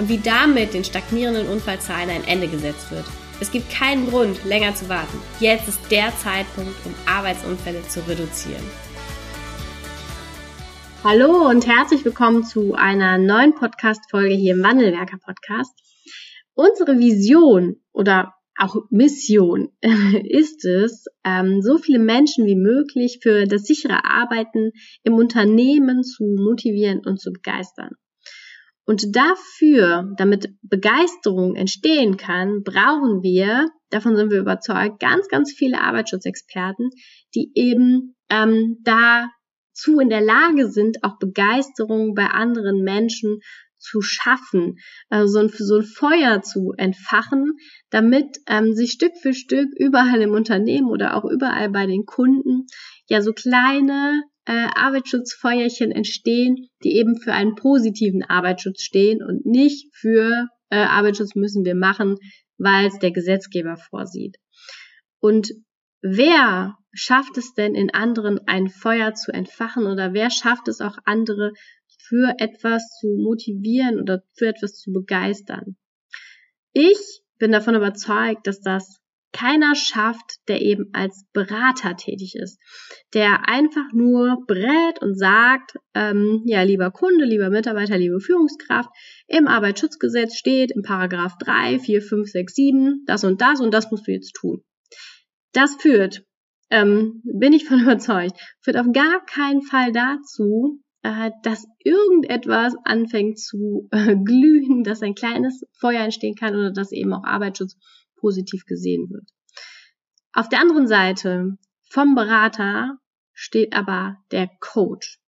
und wie damit den stagnierenden Unfallzahlen ein Ende gesetzt wird. Es gibt keinen Grund, länger zu warten. Jetzt ist der Zeitpunkt, um Arbeitsunfälle zu reduzieren. Hallo und herzlich willkommen zu einer neuen Podcast-Folge hier im Wandelwerker Podcast. Unsere Vision oder auch Mission ist es, ähm, so viele Menschen wie möglich für das sichere Arbeiten im Unternehmen zu motivieren und zu begeistern. Und dafür, damit Begeisterung entstehen kann, brauchen wir, davon sind wir überzeugt, ganz, ganz viele Arbeitsschutzexperten, die eben ähm, dazu in der Lage sind, auch Begeisterung bei anderen Menschen zu schaffen, also so ein, so ein Feuer zu entfachen, damit ähm, sich Stück für Stück überall im Unternehmen oder auch überall bei den Kunden ja so kleine äh, Arbeitsschutzfeuerchen entstehen, die eben für einen positiven Arbeitsschutz stehen und nicht für äh, Arbeitsschutz müssen wir machen, weil es der Gesetzgeber vorsieht. Und wer schafft es denn in anderen ein Feuer zu entfachen oder wer schafft es auch andere für etwas zu motivieren oder für etwas zu begeistern? Ich bin davon überzeugt, dass das keiner schafft, der eben als Berater tätig ist, der einfach nur brät und sagt, ähm, ja, lieber Kunde, lieber Mitarbeiter, liebe Führungskraft, im Arbeitsschutzgesetz steht im Paragraph 3, 4, 5, 6, 7, das und das und das musst du jetzt tun. Das führt, ähm, bin ich von überzeugt, führt auf gar keinen Fall dazu, äh, dass irgendetwas anfängt zu äh, glühen, dass ein kleines Feuer entstehen kann oder dass eben auch Arbeitsschutz positiv gesehen wird. Auf der anderen Seite vom Berater steht aber der Coach.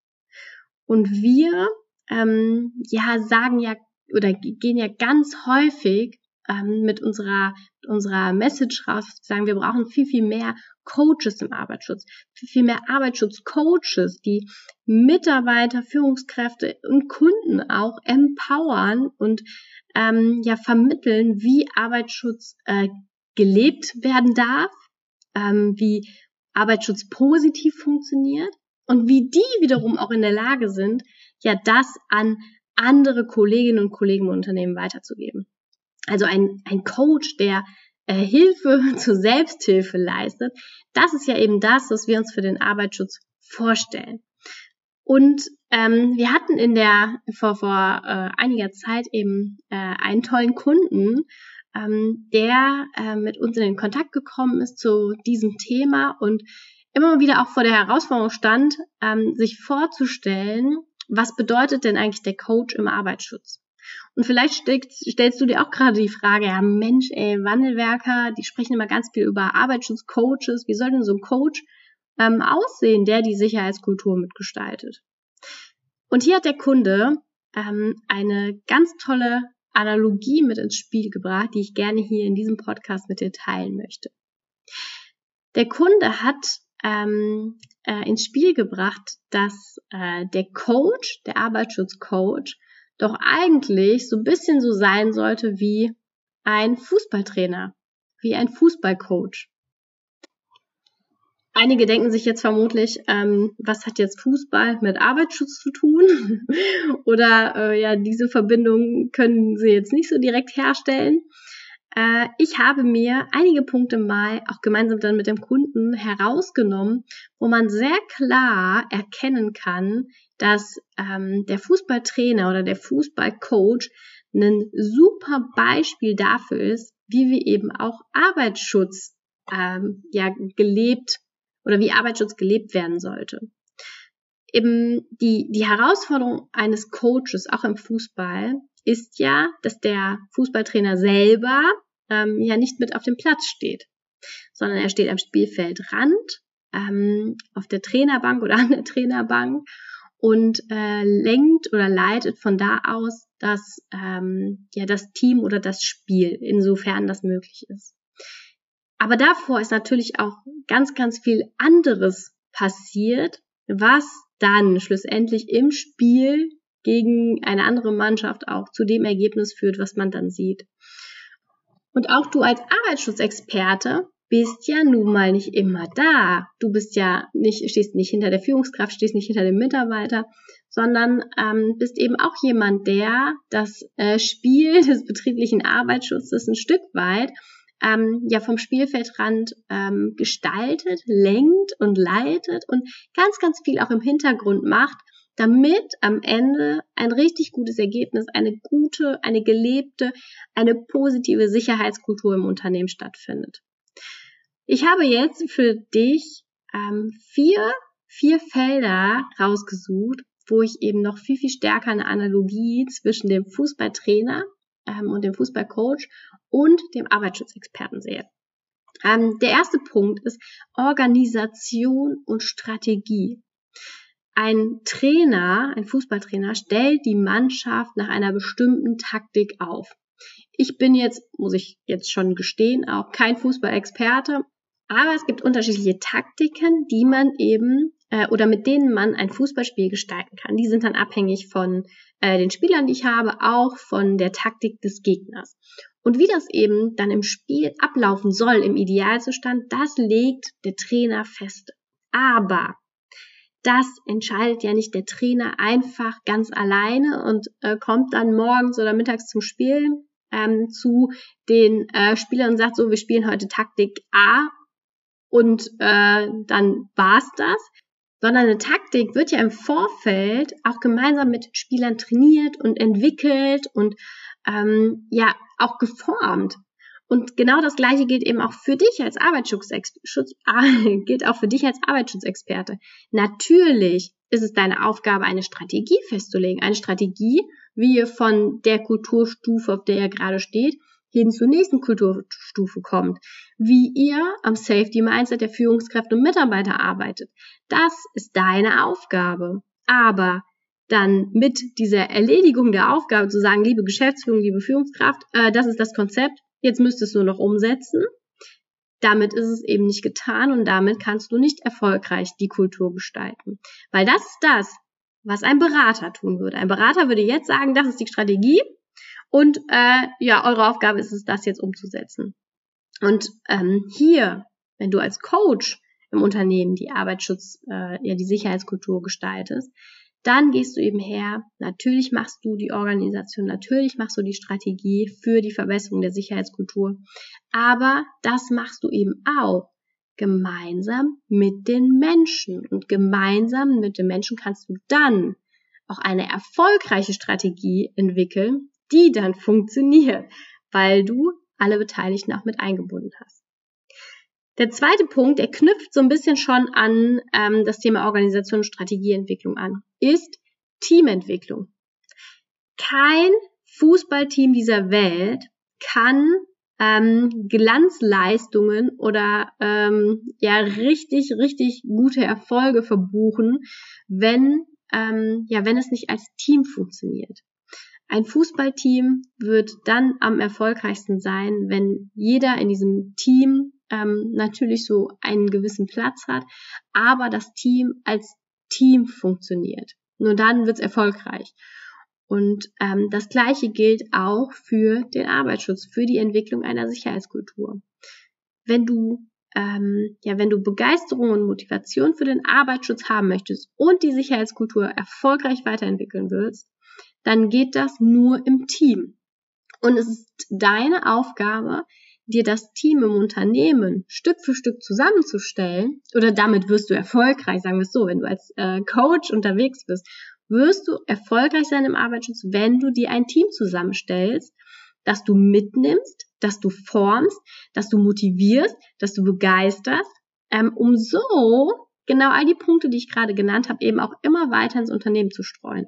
Und wir ähm, ja sagen ja oder gehen ja ganz häufig ähm, mit unserer unserer Message raus, sagen wir brauchen viel viel mehr Coaches im Arbeitsschutz, viel viel mehr Arbeitsschutzcoaches, die Mitarbeiter, Führungskräfte und Kunden auch empowern und ähm, ja vermitteln, wie Arbeitsschutz äh, gelebt werden darf, ähm, wie Arbeitsschutz positiv funktioniert und wie die wiederum auch in der Lage sind, ja das an andere Kolleginnen und Kollegen im Unternehmen weiterzugeben. Also ein, ein Coach, der äh, Hilfe zur Selbsthilfe leistet, das ist ja eben das, was wir uns für den Arbeitsschutz vorstellen. Und ähm, wir hatten in der vor, vor äh, einiger Zeit eben äh, einen tollen Kunden, ähm, der äh, mit uns in den Kontakt gekommen ist zu diesem Thema und immer wieder auch vor der Herausforderung stand, ähm, sich vorzustellen, was bedeutet denn eigentlich der Coach im Arbeitsschutz? Und vielleicht stellst, stellst du dir auch gerade die Frage, ja Mensch, ey, Wandelwerker, die sprechen immer ganz viel über Arbeitsschutzcoaches. Wie soll denn so ein Coach ähm, aussehen, der die Sicherheitskultur mitgestaltet? Und hier hat der Kunde ähm, eine ganz tolle Analogie mit ins Spiel gebracht, die ich gerne hier in diesem Podcast mit dir teilen möchte. Der Kunde hat ähm, äh, ins Spiel gebracht, dass äh, der Coach, der Arbeitsschutzcoach, doch eigentlich so ein bisschen so sein sollte wie ein Fußballtrainer, wie ein Fußballcoach. Einige denken sich jetzt vermutlich, ähm, was hat jetzt Fußball mit Arbeitsschutz zu tun? Oder äh, ja, diese Verbindung können sie jetzt nicht so direkt herstellen. Äh, ich habe mir einige Punkte mal auch gemeinsam dann mit dem Kunden herausgenommen, wo man sehr klar erkennen kann, dass ähm, der Fußballtrainer oder der Fußballcoach ein super Beispiel dafür ist, wie wir eben auch Arbeitsschutz ähm, ja gelebt oder wie Arbeitsschutz gelebt werden sollte. Eben die, die Herausforderung eines Coaches, auch im Fußball, ist ja, dass der Fußballtrainer selber ähm, ja nicht mit auf dem Platz steht, sondern er steht am Spielfeldrand, ähm, auf der Trainerbank oder an der Trainerbank und äh, lenkt oder leitet von da aus das, ähm, ja, das Team oder das Spiel, insofern das möglich ist. Aber davor ist natürlich auch ganz, ganz viel anderes passiert, was dann schlussendlich im Spiel gegen eine andere Mannschaft auch zu dem Ergebnis führt, was man dann sieht. Und auch du als Arbeitsschutzexperte bist ja nun mal nicht immer da. Du bist ja nicht, stehst nicht hinter der Führungskraft, stehst nicht hinter dem Mitarbeiter, sondern ähm, bist eben auch jemand, der das äh, Spiel des betrieblichen Arbeitsschutzes ein Stück weit ähm, ja vom Spielfeldrand ähm, gestaltet, lenkt und leitet und ganz, ganz viel auch im Hintergrund macht, damit am Ende ein richtig gutes Ergebnis, eine gute, eine gelebte, eine positive Sicherheitskultur im Unternehmen stattfindet. Ich habe jetzt für dich ähm, vier, vier Felder rausgesucht, wo ich eben noch viel, viel stärker eine Analogie zwischen dem Fußballtrainer ähm, und dem Fußballcoach und dem Arbeitsschutzexperten sehe. Ähm, der erste Punkt ist Organisation und Strategie. Ein Trainer, ein Fußballtrainer stellt die Mannschaft nach einer bestimmten Taktik auf. Ich bin jetzt, muss ich jetzt schon gestehen, auch kein Fußballexperte, aber es gibt unterschiedliche Taktiken, die man eben äh, oder mit denen man ein Fußballspiel gestalten kann. Die sind dann abhängig von äh, den Spielern, die ich habe, auch von der Taktik des Gegners. Und wie das eben dann im Spiel ablaufen soll, im Idealzustand, das legt der Trainer fest. Aber das entscheidet ja nicht der Trainer einfach ganz alleine und äh, kommt dann morgens oder mittags zum Spielen ähm, zu den äh, Spielern und sagt so, wir spielen heute Taktik A und äh, dann war's das. Sondern eine Taktik wird ja im Vorfeld auch gemeinsam mit Spielern trainiert und entwickelt und ähm, ja auch geformt. Und genau das Gleiche gilt eben auch für dich als Arbeitsschutzexperte, gilt auch für dich als Arbeitsschutzexperte. Natürlich ist es deine Aufgabe, eine Strategie festzulegen. Eine Strategie, wie ihr von der Kulturstufe, auf der ihr gerade steht, hin zur nächsten Kulturstufe kommt. Wie ihr am Safety Mindset der Führungskräfte und Mitarbeiter arbeitet. Das ist deine Aufgabe. Aber dann mit dieser Erledigung der Aufgabe zu sagen, liebe Geschäftsführung, liebe Führungskraft, äh, das ist das Konzept, Jetzt müsstest du noch umsetzen. Damit ist es eben nicht getan und damit kannst du nicht erfolgreich die Kultur gestalten. Weil das ist das, was ein Berater tun würde. Ein Berater würde jetzt sagen, das ist die Strategie und äh, ja, eure Aufgabe ist es, das jetzt umzusetzen. Und ähm, hier, wenn du als Coach im Unternehmen die Arbeitsschutz, äh, ja die Sicherheitskultur gestaltest, dann gehst du eben her, natürlich machst du die Organisation, natürlich machst du die Strategie für die Verbesserung der Sicherheitskultur, aber das machst du eben auch gemeinsam mit den Menschen. Und gemeinsam mit den Menschen kannst du dann auch eine erfolgreiche Strategie entwickeln, die dann funktioniert, weil du alle Beteiligten auch mit eingebunden hast. Der zweite Punkt, der knüpft so ein bisschen schon an ähm, das Thema Organisation und Strategieentwicklung an, ist Teamentwicklung. Kein Fußballteam dieser Welt kann ähm, Glanzleistungen oder ähm, ja richtig richtig gute Erfolge verbuchen, wenn ähm, ja wenn es nicht als Team funktioniert. Ein Fußballteam wird dann am erfolgreichsten sein, wenn jeder in diesem Team ähm, natürlich so einen gewissen Platz hat, aber das Team als Team funktioniert. Nur dann wird es erfolgreich. Und ähm, das Gleiche gilt auch für den Arbeitsschutz, für die Entwicklung einer Sicherheitskultur. Wenn du ähm, ja, wenn du Begeisterung und Motivation für den Arbeitsschutz haben möchtest und die Sicherheitskultur erfolgreich weiterentwickeln willst, dann geht das nur im Team. Und es ist deine Aufgabe, dir das Team im Unternehmen Stück für Stück zusammenzustellen, oder damit wirst du erfolgreich, sagen wir es so, wenn du als äh, Coach unterwegs bist, wirst du erfolgreich sein im Arbeitsschutz, wenn du dir ein Team zusammenstellst, das du mitnimmst, das du formst, das du motivierst, das du begeisterst, ähm, um so genau all die Punkte, die ich gerade genannt habe, eben auch immer weiter ins Unternehmen zu streuen.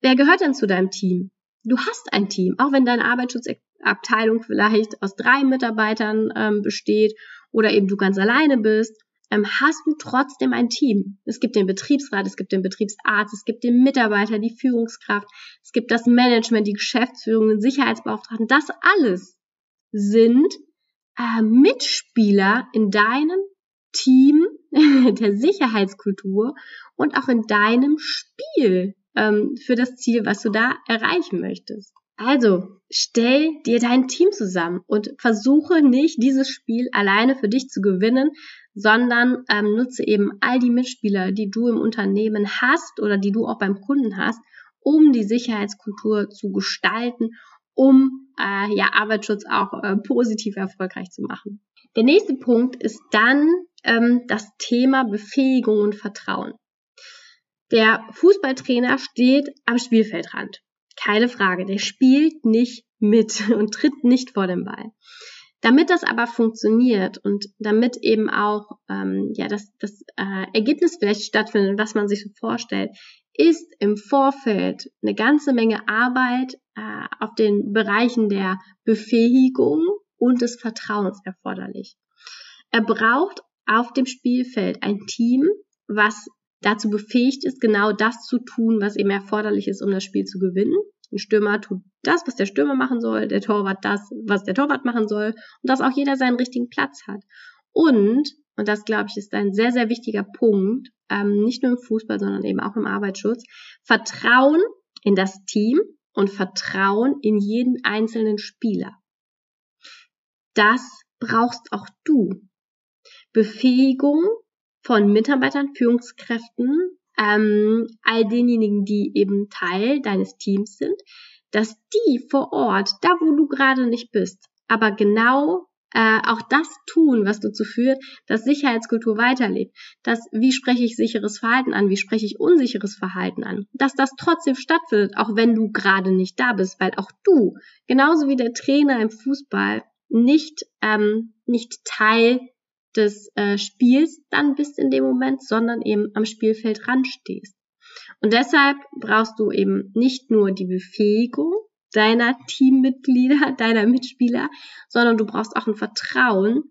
Wer gehört denn zu deinem Team? Du hast ein Team, auch wenn dein Arbeitsschutz Abteilung vielleicht aus drei Mitarbeitern ähm, besteht oder eben du ganz alleine bist. ähm, hast du trotzdem ein Team. Es gibt den Betriebsrat, es gibt den Betriebsarzt, es gibt den Mitarbeiter, die Führungskraft, es gibt das Management, die Geschäftsführung, den Sicherheitsbeauftragten. Das alles sind äh, Mitspieler in deinem Team, der Sicherheitskultur und auch in deinem Spiel ähm, für das Ziel, was du da erreichen möchtest. Also stell dir dein Team zusammen und versuche nicht dieses Spiel alleine für dich zu gewinnen, sondern ähm, nutze eben all die Mitspieler, die du im Unternehmen hast oder die du auch beim Kunden hast, um die Sicherheitskultur zu gestalten, um äh, ja Arbeitsschutz auch äh, positiv erfolgreich zu machen. Der nächste Punkt ist dann ähm, das Thema Befähigung und Vertrauen. Der Fußballtrainer steht am Spielfeldrand. Keine Frage, der spielt nicht mit und tritt nicht vor dem Ball. Damit das aber funktioniert und damit eben auch ähm, ja das, das äh, Ergebnis vielleicht stattfindet, was man sich so vorstellt, ist im Vorfeld eine ganze Menge Arbeit äh, auf den Bereichen der Befähigung und des Vertrauens erforderlich. Er braucht auf dem Spielfeld ein Team, was dazu befähigt ist, genau das zu tun, was eben erforderlich ist, um das Spiel zu gewinnen. Ein Stürmer tut das, was der Stürmer machen soll, der Torwart das, was der Torwart machen soll und dass auch jeder seinen richtigen Platz hat. Und, und das glaube ich ist ein sehr, sehr wichtiger Punkt, ähm, nicht nur im Fußball, sondern eben auch im Arbeitsschutz, Vertrauen in das Team und Vertrauen in jeden einzelnen Spieler. Das brauchst auch du. Befähigung von Mitarbeitern, Führungskräften, ähm, all denjenigen, die eben Teil deines Teams sind, dass die vor Ort, da wo du gerade nicht bist, aber genau äh, auch das tun, was dazu führt, dass Sicherheitskultur weiterlebt. Das, wie spreche ich sicheres Verhalten an, wie spreche ich unsicheres Verhalten an, dass das trotzdem stattfindet, auch wenn du gerade nicht da bist, weil auch du, genauso wie der Trainer im Fußball, nicht, ähm, nicht Teil des äh, Spiels dann bist in dem Moment, sondern eben am Spielfeld stehst. Und deshalb brauchst du eben nicht nur die Befähigung deiner Teammitglieder, deiner Mitspieler, sondern du brauchst auch ein Vertrauen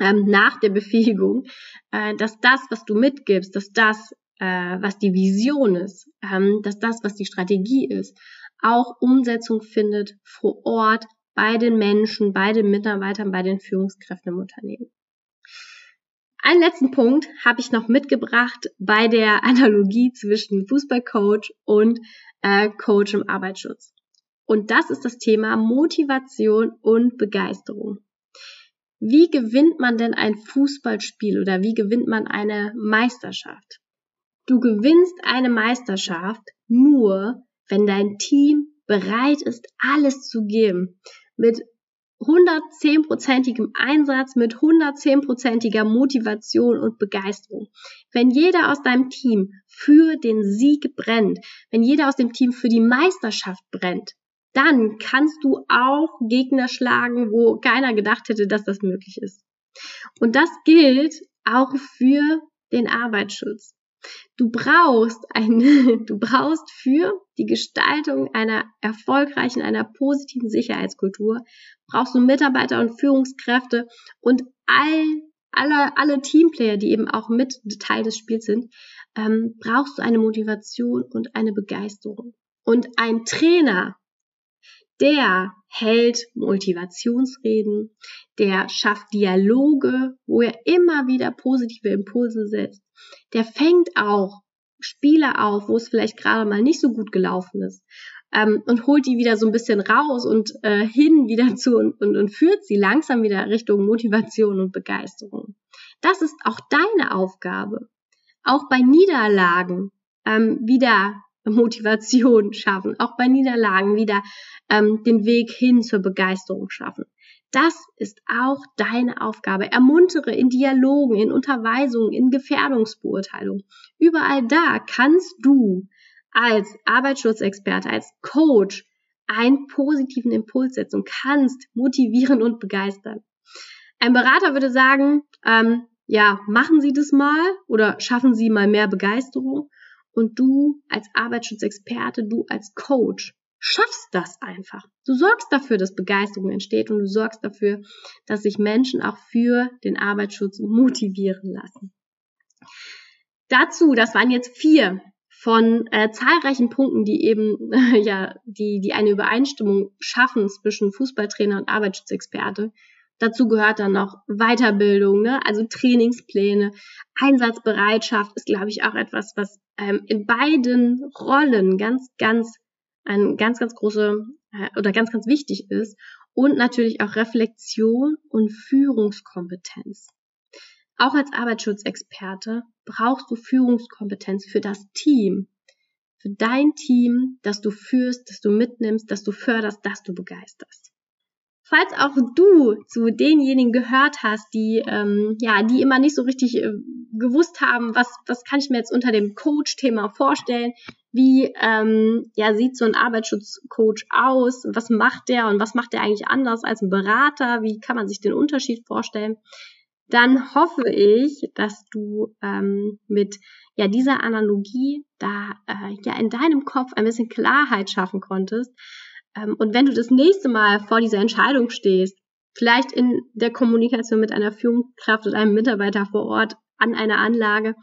ähm, nach der Befähigung, äh, dass das, was du mitgibst, dass das, äh, was die Vision ist, ähm, dass das, was die Strategie ist, auch Umsetzung findet vor Ort bei den Menschen, bei den Mitarbeitern, bei den Führungskräften im Unternehmen. Einen letzten Punkt habe ich noch mitgebracht bei der Analogie zwischen Fußballcoach und äh, Coach im Arbeitsschutz. Und das ist das Thema Motivation und Begeisterung. Wie gewinnt man denn ein Fußballspiel oder wie gewinnt man eine Meisterschaft? Du gewinnst eine Meisterschaft nur, wenn dein Team bereit ist, alles zu geben. Mit 110-prozentigem Einsatz, mit 110-prozentiger Motivation und Begeisterung. Wenn jeder aus deinem Team für den Sieg brennt, wenn jeder aus dem Team für die Meisterschaft brennt, dann kannst du auch Gegner schlagen, wo keiner gedacht hätte, dass das möglich ist. Und das gilt auch für den Arbeitsschutz. Du brauchst ein, du brauchst für die Gestaltung einer erfolgreichen, einer positiven Sicherheitskultur, brauchst du Mitarbeiter und Führungskräfte und all, alle, alle Teamplayer, die eben auch mit Teil des Spiels sind, ähm, brauchst du eine Motivation und eine Begeisterung. Und ein Trainer, der hält Motivationsreden, der schafft Dialoge, wo er immer wieder positive Impulse setzt, der fängt auch Spiele auf, wo es vielleicht gerade mal nicht so gut gelaufen ist ähm, und holt die wieder so ein bisschen raus und äh, hin wieder zu und, und, und führt sie langsam wieder Richtung Motivation und Begeisterung. Das ist auch deine Aufgabe. Auch bei Niederlagen ähm, wieder Motivation schaffen, auch bei Niederlagen wieder ähm, den Weg hin zur Begeisterung schaffen. Das ist auch deine Aufgabe. Ermuntere in Dialogen, in Unterweisungen, in Gefährdungsbeurteilung. Überall da kannst du als Arbeitsschutzexperte, als Coach einen positiven Impuls setzen kannst motivieren und begeistern. Ein Berater würde sagen, ähm, ja, machen Sie das mal oder schaffen Sie mal mehr Begeisterung. Und du als Arbeitsschutzexperte, du als Coach schaffst das einfach. Du sorgst dafür, dass Begeisterung entsteht und du sorgst dafür, dass sich Menschen auch für den Arbeitsschutz motivieren lassen. Dazu, das waren jetzt vier von äh, zahlreichen Punkten, die eben äh, ja die die eine Übereinstimmung schaffen zwischen Fußballtrainer und Arbeitsschutzexperte. Dazu gehört dann noch Weiterbildung, ne? also Trainingspläne, Einsatzbereitschaft ist, glaube ich, auch etwas, was ähm, in beiden Rollen ganz, ganz ein ganz, ganz große äh, oder ganz, ganz wichtig ist und natürlich auch Reflexion und Führungskompetenz. Auch als Arbeitsschutzexperte brauchst du Führungskompetenz für das Team, für dein Team, das du führst, das du mitnimmst, das du förderst, das du begeisterst. Falls auch du zu denjenigen gehört hast, die ähm, ja, die immer nicht so richtig äh, gewusst haben, was was kann ich mir jetzt unter dem Coach-Thema vorstellen, wie ähm, ja sieht so ein Arbeitsschutzcoach aus, was macht der und was macht der eigentlich anders als ein Berater, wie kann man sich den Unterschied vorstellen? Dann hoffe ich, dass du ähm, mit ja dieser Analogie da äh, ja in deinem Kopf ein bisschen Klarheit schaffen konntest und wenn du das nächste Mal vor dieser Entscheidung stehst, vielleicht in der Kommunikation mit einer Führungskraft oder einem Mitarbeiter vor Ort an einer Anlage,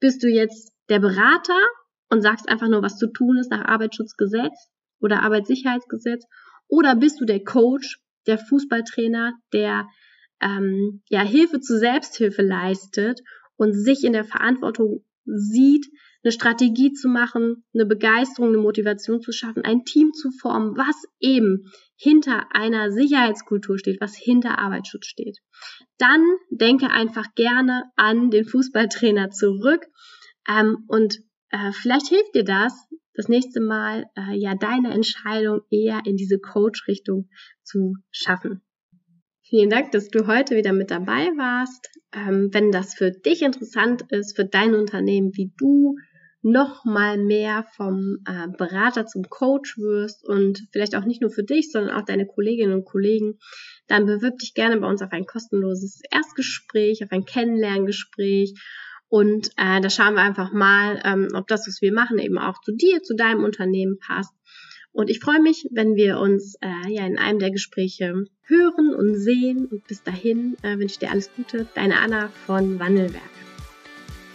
bist du jetzt der Berater und sagst einfach nur, was zu tun ist nach Arbeitsschutzgesetz oder Arbeitssicherheitsgesetz, oder bist du der Coach, der Fußballtrainer, der ähm, ja Hilfe zur Selbsthilfe leistet und sich in der Verantwortung sieht, eine Strategie zu machen, eine Begeisterung, eine Motivation zu schaffen, ein Team zu formen, was eben hinter einer Sicherheitskultur steht, was hinter Arbeitsschutz steht. Dann denke einfach gerne an den Fußballtrainer zurück ähm, und äh, vielleicht hilft dir das, das nächste Mal äh, ja deine Entscheidung eher in diese Coach-Richtung zu schaffen. Vielen Dank, dass du heute wieder mit dabei warst. Ähm, wenn das für dich interessant ist, für dein Unternehmen, wie du noch mal mehr vom äh, Berater zum Coach wirst und vielleicht auch nicht nur für dich, sondern auch deine Kolleginnen und Kollegen, dann bewirb dich gerne bei uns auf ein kostenloses Erstgespräch, auf ein Kennenlerngespräch und äh, da schauen wir einfach mal, ähm, ob das, was wir machen, eben auch zu dir, zu deinem Unternehmen passt. Und ich freue mich, wenn wir uns äh, ja in einem der Gespräche hören und sehen. Und bis dahin äh, wünsche ich dir alles Gute. Deine Anna von Wandelwerk.